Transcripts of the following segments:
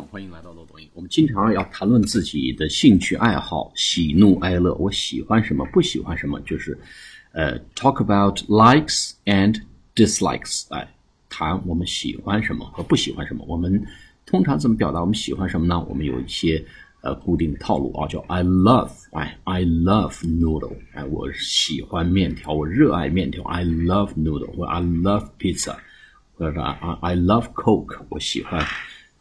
欢迎来到漏抖音。我们经常要谈论自己的兴趣爱好、喜怒哀乐，我喜欢什么，不喜欢什么，就是呃，talk about likes and dislikes，哎，谈我们喜欢什么和不喜欢什么。我们通常怎么表达我们喜欢什么呢？我们有一些呃固定套路啊，叫 I love，哎，I love noodle，哎，我喜欢面条，我热爱面条，I love noodle，或 I love pizza，或者啊，I love Coke，我喜欢。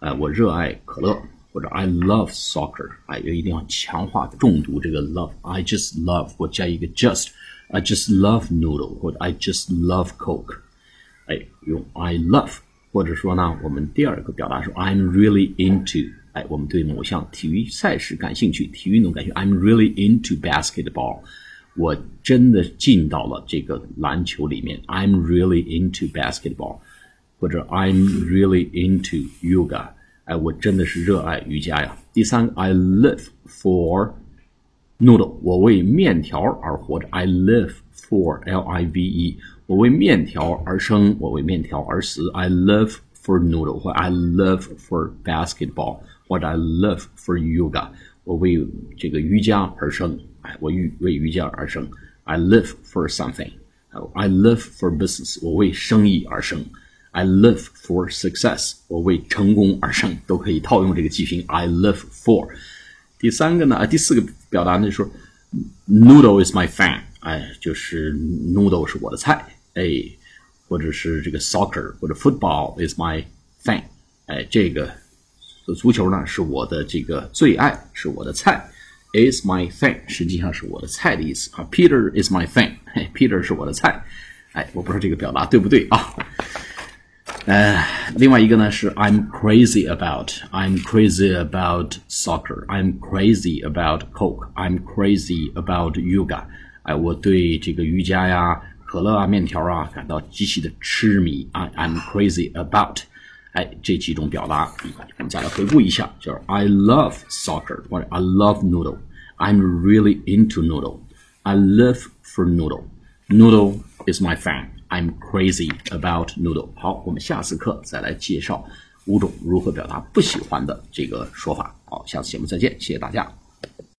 哎，我热爱可乐，或者 I love soccer，哎，也一定要强化重读这个 love，I just love，或加一个 just，I just love noodle，或者 I just love Coke，哎，用 I love，或者说呢，我们第二个表达是 I'm really into，哎，我们对某项体育赛事感兴趣，体育运动感兴趣，I'm really into basketball，我真的进到了这个篮球里面，I'm really into basketball。 或者 I'm really into yoga，哎，我真的是热爱瑜伽呀。第三个，I live for noodle，我为面条而活着。I live for L I V E，我为面条而生，我为面条而死。I live for noodle，或 I live for basketball，或者 I live for yoga，我为这个瑜伽而生，哎，我为为瑜伽而生。I live for something，I live for business，我为生意而生。 I live for success，我为成功而生，都可以套用这个句型。I live for。第三个呢，啊，第四个表达呢，就说，noodle is my fan，哎，就是 noodle 是我的菜，哎，或者是这个 soccer 或者 football is my fan，哎，这个足球呢是我的这个最爱，是我的菜，is my fan，实际上是我的菜的意思啊。Peter is my fan，嘿，Peter 是我的菜，哎，我不知道这个表达对不对啊？呃，另外一个呢是 I'm crazy about I'm crazy about soccer I'm crazy about Coke I'm crazy about yoga。哎，我对这个瑜伽呀、可乐啊、面条啊感到极其的痴迷啊。I'm crazy about。哎，这几种表达，我们再来回顾一下，就是 I love soccer 或者 I love noodle。I'm really into noodle。I live for noodle。 Noodle is my fan。I'm crazy about noodle。好，我们下次课再来介绍五种如何表达不喜欢的这个说法。好，下次节目再见，谢谢大家。